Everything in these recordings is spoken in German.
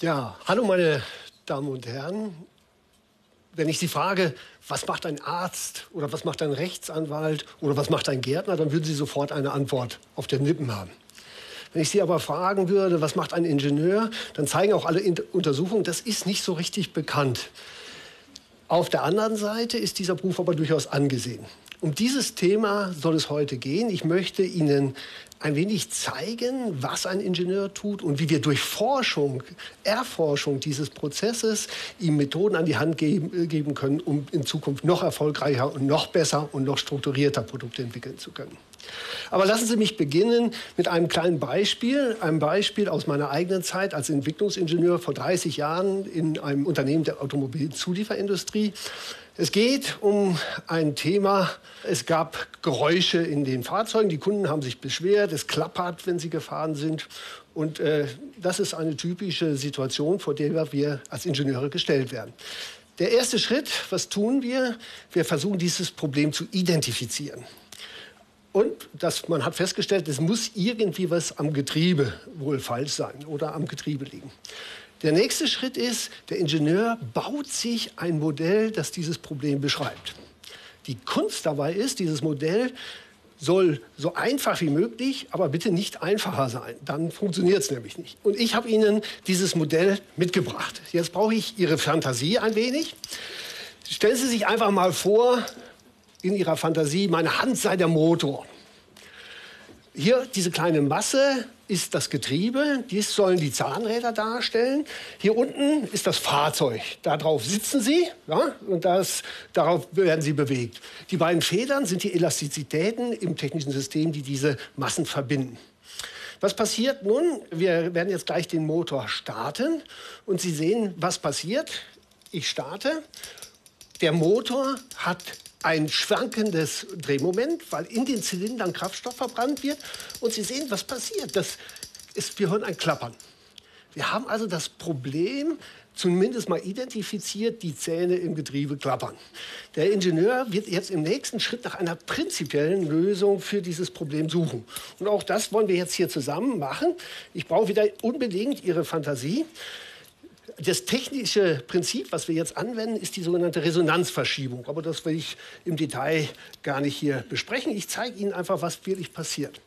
Ja, hallo meine Damen und Herren. Wenn ich Sie frage, was macht ein Arzt oder was macht ein Rechtsanwalt oder was macht ein Gärtner, dann würden Sie sofort eine Antwort auf den Lippen haben. Wenn ich Sie aber fragen würde, was macht ein Ingenieur, dann zeigen auch alle Untersuchungen, das ist nicht so richtig bekannt. Auf der anderen Seite ist dieser Beruf aber durchaus angesehen. Um dieses Thema soll es heute gehen. Ich möchte Ihnen ein wenig zeigen, was ein Ingenieur tut und wie wir durch Forschung, Erforschung dieses Prozesses ihm Methoden an die Hand geben, äh, geben können, um in Zukunft noch erfolgreicher und noch besser und noch strukturierter Produkte entwickeln zu können. Aber lassen Sie mich beginnen mit einem kleinen Beispiel, einem Beispiel aus meiner eigenen Zeit als Entwicklungsingenieur vor 30 Jahren in einem Unternehmen der Automobilzulieferindustrie. Es geht um ein Thema, es gab Geräusche in den Fahrzeugen, die Kunden haben sich beschwert, es klappert, wenn sie gefahren sind. Und äh, das ist eine typische Situation, vor der wir als Ingenieure gestellt werden. Der erste Schritt, was tun wir? Wir versuchen dieses Problem zu identifizieren. Und das, man hat festgestellt, es muss irgendwie was am Getriebe wohl falsch sein oder am Getriebe liegen. Der nächste Schritt ist, der Ingenieur baut sich ein Modell, das dieses Problem beschreibt. Die Kunst dabei ist, dieses Modell soll so einfach wie möglich, aber bitte nicht einfacher sein. Dann funktioniert es nämlich nicht. Und ich habe Ihnen dieses Modell mitgebracht. Jetzt brauche ich Ihre Fantasie ein wenig. Stellen Sie sich einfach mal vor, in Ihrer Fantasie, meine Hand sei der Motor. Hier diese kleine Masse ist das Getriebe, dies sollen die Zahnräder darstellen. Hier unten ist das Fahrzeug, darauf sitzen Sie ja, und das, darauf werden Sie bewegt. Die beiden Federn sind die Elastizitäten im technischen System, die diese Massen verbinden. Was passiert nun? Wir werden jetzt gleich den Motor starten und Sie sehen, was passiert. Ich starte. Der Motor hat ein schwankendes Drehmoment, weil in den Zylindern Kraftstoff verbrannt wird. Und Sie sehen, was passiert. Das ist, wir hören ein Klappern. Wir haben also das Problem zumindest mal identifiziert, die Zähne im Getriebe klappern. Der Ingenieur wird jetzt im nächsten Schritt nach einer prinzipiellen Lösung für dieses Problem suchen. Und auch das wollen wir jetzt hier zusammen machen. Ich brauche wieder unbedingt Ihre Fantasie. Das technische Prinzip, was wir jetzt anwenden, ist die sogenannte Resonanzverschiebung. Aber das will ich im Detail gar nicht hier besprechen. Ich zeige Ihnen einfach, was wirklich passiert.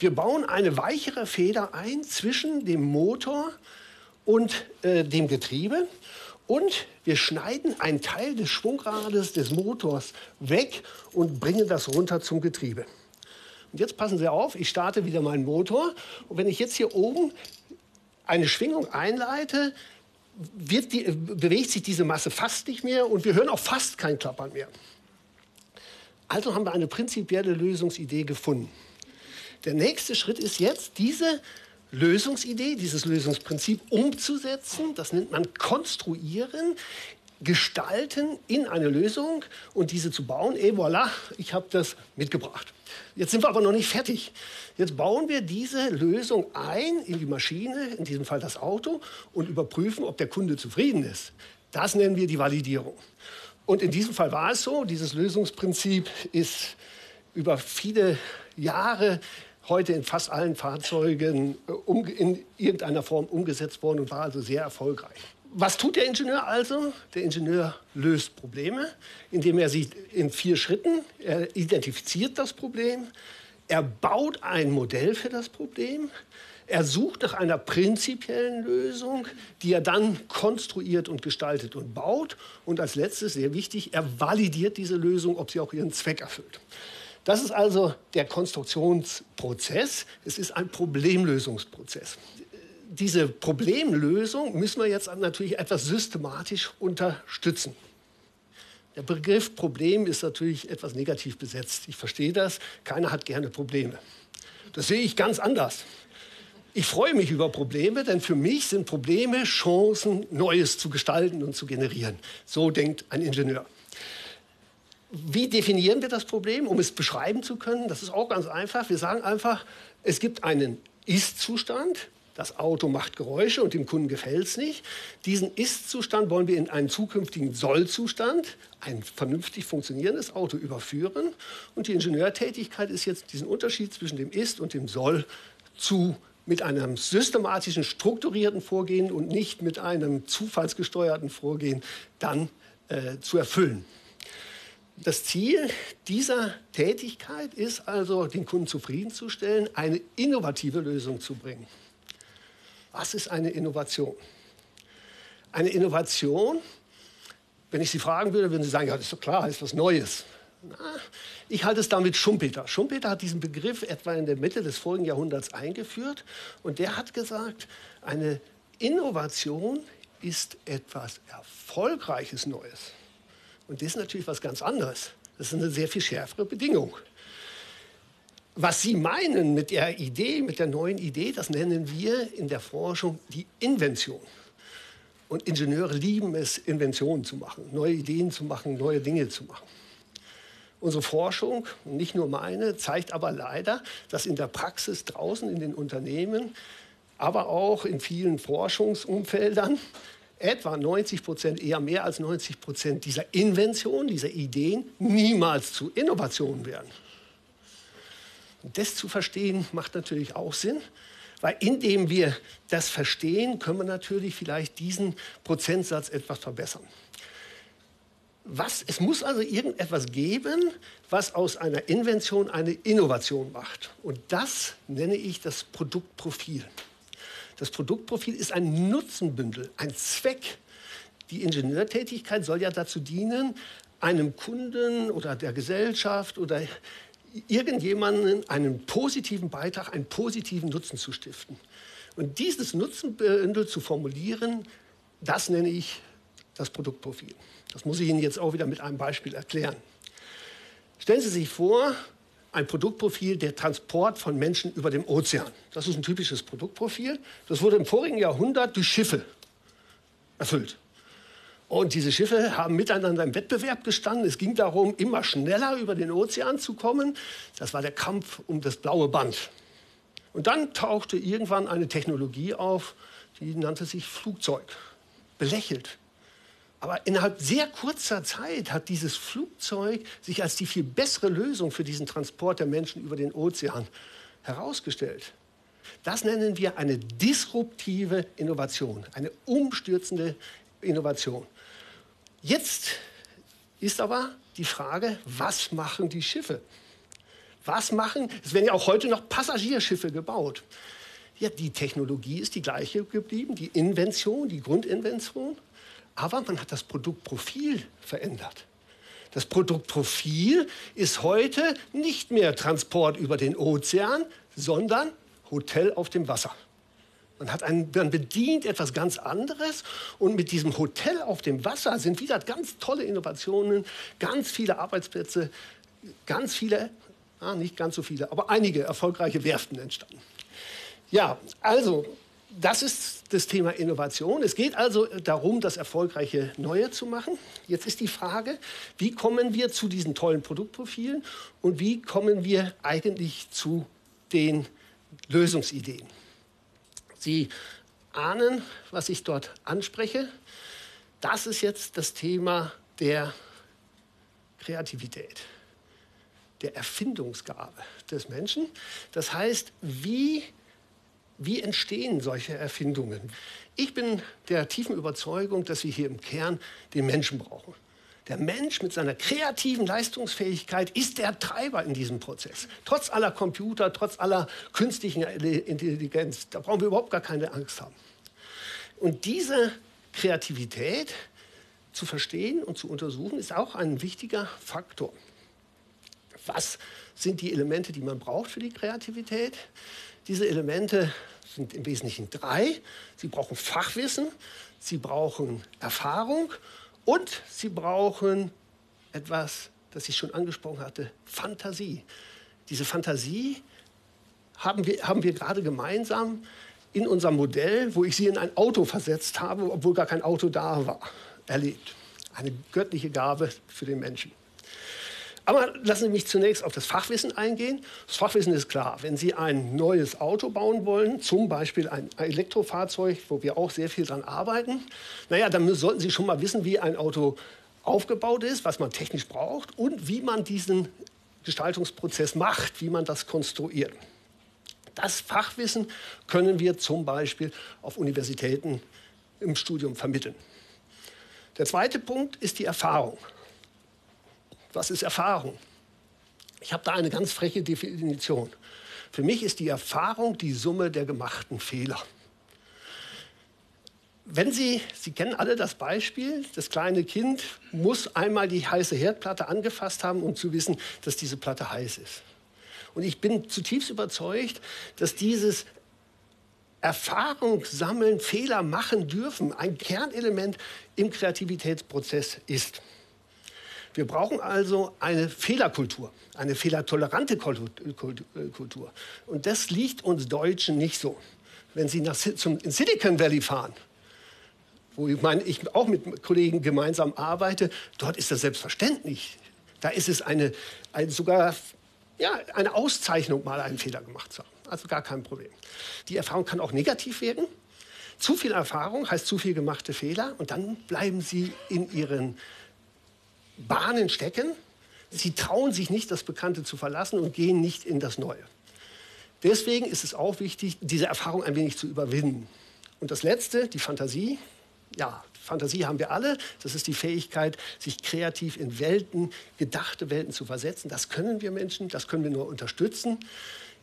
Wir bauen eine weichere Feder ein zwischen dem Motor und äh, dem Getriebe. Und wir schneiden einen Teil des Schwungrades des Motors weg und bringen das runter zum Getriebe. Und jetzt passen Sie auf, ich starte wieder meinen Motor. Und wenn ich jetzt hier oben eine Schwingung einleite, die, bewegt sich diese Masse fast nicht mehr und wir hören auch fast kein Klappern mehr. Also haben wir eine prinzipielle Lösungsidee gefunden. Der nächste Schritt ist jetzt, diese Lösungsidee, dieses Lösungsprinzip umzusetzen. Das nennt man Konstruieren, Gestalten in eine Lösung und diese zu bauen. Et voilà, ich habe das mitgebracht. Jetzt sind wir aber noch nicht fertig. Jetzt bauen wir diese Lösung ein in die Maschine, in diesem Fall das Auto, und überprüfen, ob der Kunde zufrieden ist. Das nennen wir die Validierung. Und in diesem Fall war es so, dieses Lösungsprinzip ist über viele Jahre heute in fast allen Fahrzeugen äh, in irgendeiner Form umgesetzt worden und war also sehr erfolgreich. Was tut der Ingenieur also? Der Ingenieur löst Probleme, indem er sie in vier Schritten, er identifiziert das Problem, er baut ein Modell für das Problem, er sucht nach einer prinzipiellen Lösung, die er dann konstruiert und gestaltet und baut. Und als letztes, sehr wichtig, er validiert diese Lösung, ob sie auch ihren Zweck erfüllt. Das ist also der Konstruktionsprozess. Es ist ein Problemlösungsprozess diese Problemlösung müssen wir jetzt natürlich etwas systematisch unterstützen. Der Begriff Problem ist natürlich etwas negativ besetzt. Ich verstehe das. Keiner hat gerne Probleme. Das sehe ich ganz anders. Ich freue mich über Probleme, denn für mich sind Probleme Chancen, Neues zu gestalten und zu generieren. So denkt ein Ingenieur. Wie definieren wir das Problem, um es beschreiben zu können? Das ist auch ganz einfach. Wir sagen einfach, es gibt einen Ist-Zustand, das Auto macht Geräusche und dem Kunden gefällt es nicht. Diesen Ist-Zustand wollen wir in einen zukünftigen Soll-Zustand, ein vernünftig funktionierendes Auto überführen. Und die Ingenieurtätigkeit ist jetzt, diesen Unterschied zwischen dem Ist und dem Soll zu mit einem systematischen, strukturierten Vorgehen und nicht mit einem zufallsgesteuerten Vorgehen dann äh, zu erfüllen. Das Ziel dieser Tätigkeit ist also, den Kunden zufriedenzustellen, eine innovative Lösung zu bringen. Was ist eine Innovation? Eine Innovation, wenn ich Sie fragen würde, würden Sie sagen, ja, das ist doch klar, ist was Neues. Na, ich halte es damit Schumpeter. Schumpeter hat diesen Begriff etwa in der Mitte des vorigen Jahrhunderts eingeführt und der hat gesagt, eine Innovation ist etwas Erfolgreiches Neues. Und das ist natürlich was ganz anderes. Das ist eine sehr viel schärfere Bedingung. Was Sie meinen mit der Idee, mit der neuen Idee, das nennen wir in der Forschung die Invention. Und Ingenieure lieben es, Inventionen zu machen, neue Ideen zu machen, neue Dinge zu machen. Unsere Forschung, nicht nur meine, zeigt aber leider, dass in der Praxis draußen in den Unternehmen, aber auch in vielen Forschungsumfeldern etwa 90 Prozent, eher mehr als 90 Prozent dieser Inventionen, dieser Ideen niemals zu Innovationen werden. Und das zu verstehen macht natürlich auch Sinn, weil indem wir das verstehen, können wir natürlich vielleicht diesen Prozentsatz etwas verbessern. Was, es muss also irgendetwas geben, was aus einer Invention eine Innovation macht. Und das nenne ich das Produktprofil. Das Produktprofil ist ein Nutzenbündel, ein Zweck. Die Ingenieurtätigkeit soll ja dazu dienen, einem Kunden oder der Gesellschaft oder irgendjemanden einen positiven Beitrag, einen positiven Nutzen zu stiften. Und dieses Nutzenbündel zu formulieren, das nenne ich das Produktprofil. Das muss ich Ihnen jetzt auch wieder mit einem Beispiel erklären. Stellen Sie sich vor, ein Produktprofil der Transport von Menschen über dem Ozean. Das ist ein typisches Produktprofil. Das wurde im vorigen Jahrhundert durch Schiffe erfüllt. Und diese Schiffe haben miteinander im Wettbewerb gestanden. Es ging darum, immer schneller über den Ozean zu kommen. Das war der Kampf um das blaue Band. Und dann tauchte irgendwann eine Technologie auf, die nannte sich Flugzeug. Belächelt, aber innerhalb sehr kurzer Zeit hat dieses Flugzeug sich als die viel bessere Lösung für diesen Transport der Menschen über den Ozean herausgestellt. Das nennen wir eine disruptive Innovation, eine umstürzende Innovation. Jetzt ist aber die Frage, was machen die Schiffe? Was machen, es werden ja auch heute noch Passagierschiffe gebaut. Ja, die Technologie ist die gleiche geblieben, die Invention, die Grundinvention. Aber man hat das Produktprofil verändert. Das Produktprofil ist heute nicht mehr Transport über den Ozean, sondern Hotel auf dem Wasser. Man, hat einen, man bedient etwas ganz anderes und mit diesem Hotel auf dem Wasser sind wieder ganz tolle Innovationen, ganz viele Arbeitsplätze, ganz viele, ah, nicht ganz so viele, aber einige erfolgreiche Werften entstanden. Ja, also das ist das Thema Innovation. Es geht also darum, das erfolgreiche Neue zu machen. Jetzt ist die Frage, wie kommen wir zu diesen tollen Produktprofilen und wie kommen wir eigentlich zu den Lösungsideen? Sie ahnen, was ich dort anspreche. Das ist jetzt das Thema der Kreativität, der Erfindungsgabe des Menschen. Das heißt, wie wie entstehen solche Erfindungen? Ich bin der tiefen Überzeugung, dass wir hier im Kern den Menschen brauchen. Der Mensch mit seiner kreativen Leistungsfähigkeit ist der Treiber in diesem Prozess. Trotz aller Computer, trotz aller künstlichen Intelligenz, da brauchen wir überhaupt gar keine Angst haben. Und diese Kreativität zu verstehen und zu untersuchen, ist auch ein wichtiger Faktor. Was sind die Elemente, die man braucht für die Kreativität? Diese Elemente sind im Wesentlichen drei. Sie brauchen Fachwissen, sie brauchen Erfahrung und sie brauchen etwas, das ich schon angesprochen hatte, Fantasie. Diese Fantasie haben wir, haben wir gerade gemeinsam in unserem Modell, wo ich sie in ein Auto versetzt habe, obwohl gar kein Auto da war, erlebt. Eine göttliche Gabe für den Menschen. Aber lassen Sie mich zunächst auf das Fachwissen eingehen. Das Fachwissen ist klar. Wenn Sie ein neues Auto bauen wollen, zum Beispiel ein Elektrofahrzeug, wo wir auch sehr viel dran arbeiten, naja, dann sollten Sie schon mal wissen, wie ein Auto aufgebaut ist, was man technisch braucht und wie man diesen Gestaltungsprozess macht, wie man das konstruiert. Das Fachwissen können wir zum Beispiel auf Universitäten im Studium vermitteln. Der zweite Punkt ist die Erfahrung. Was ist Erfahrung? Ich habe da eine ganz freche Definition. Für mich ist die Erfahrung die Summe der gemachten Fehler. Wenn Sie, Sie kennen alle das Beispiel, das kleine Kind muss einmal die heiße Herdplatte angefasst haben, um zu wissen, dass diese Platte heiß ist. Und ich bin zutiefst überzeugt, dass dieses Erfahrung sammeln, Fehler machen dürfen, ein Kernelement im Kreativitätsprozess ist. Wir brauchen also eine Fehlerkultur, eine fehlertolerante Kultur. Und das liegt uns Deutschen nicht so. Wenn Sie nach, zum, in Silicon Valley fahren, wo ich, meine, ich auch mit Kollegen gemeinsam arbeite, dort ist das selbstverständlich. Da ist es eine, eine sogar ja, eine Auszeichnung, mal einen Fehler gemacht zu haben. Also gar kein Problem. Die Erfahrung kann auch negativ werden. Zu viel Erfahrung heißt zu viel gemachte Fehler und dann bleiben sie in ihren Bahnen stecken. Sie trauen sich nicht, das Bekannte zu verlassen und gehen nicht in das Neue. Deswegen ist es auch wichtig, diese Erfahrung ein wenig zu überwinden. Und das Letzte, die Fantasie. Ja, Fantasie haben wir alle. Das ist die Fähigkeit, sich kreativ in Welten, gedachte Welten zu versetzen. Das können wir Menschen, das können wir nur unterstützen.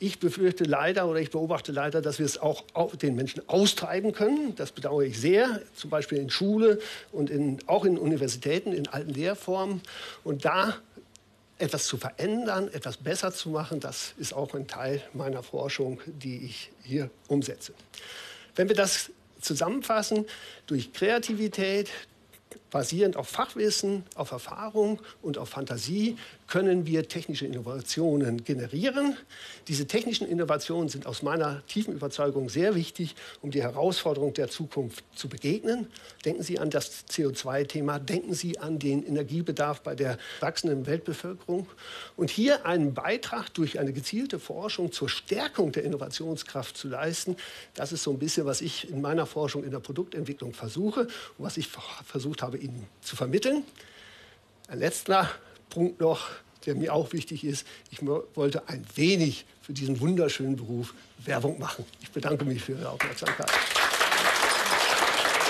Ich befürchte leider oder ich beobachte leider, dass wir es auch den Menschen austreiben können. Das bedauere ich sehr, zum Beispiel in Schule und in, auch in Universitäten, in alten Lehrformen. Und da etwas zu verändern, etwas besser zu machen, das ist auch ein Teil meiner Forschung, die ich hier umsetze. Wenn wir das zusammenfassen, durch Kreativität, basierend auf Fachwissen, auf Erfahrung und auf Fantasie können wir technische Innovationen generieren. Diese technischen Innovationen sind aus meiner tiefen Überzeugung sehr wichtig, um die Herausforderung der Zukunft zu begegnen. Denken Sie an das CO2-Thema, denken Sie an den Energiebedarf bei der wachsenden Weltbevölkerung. Und hier einen Beitrag durch eine gezielte Forschung zur Stärkung der Innovationskraft zu leisten, das ist so ein bisschen, was ich in meiner Forschung in der Produktentwicklung versuche und was ich versucht habe, Ihnen zu vermitteln. Ein letzter Punkt noch, der mir auch wichtig ist. Ich wollte ein wenig für diesen wunderschönen Beruf Werbung machen. Ich bedanke mich für Ihre Aufmerksamkeit.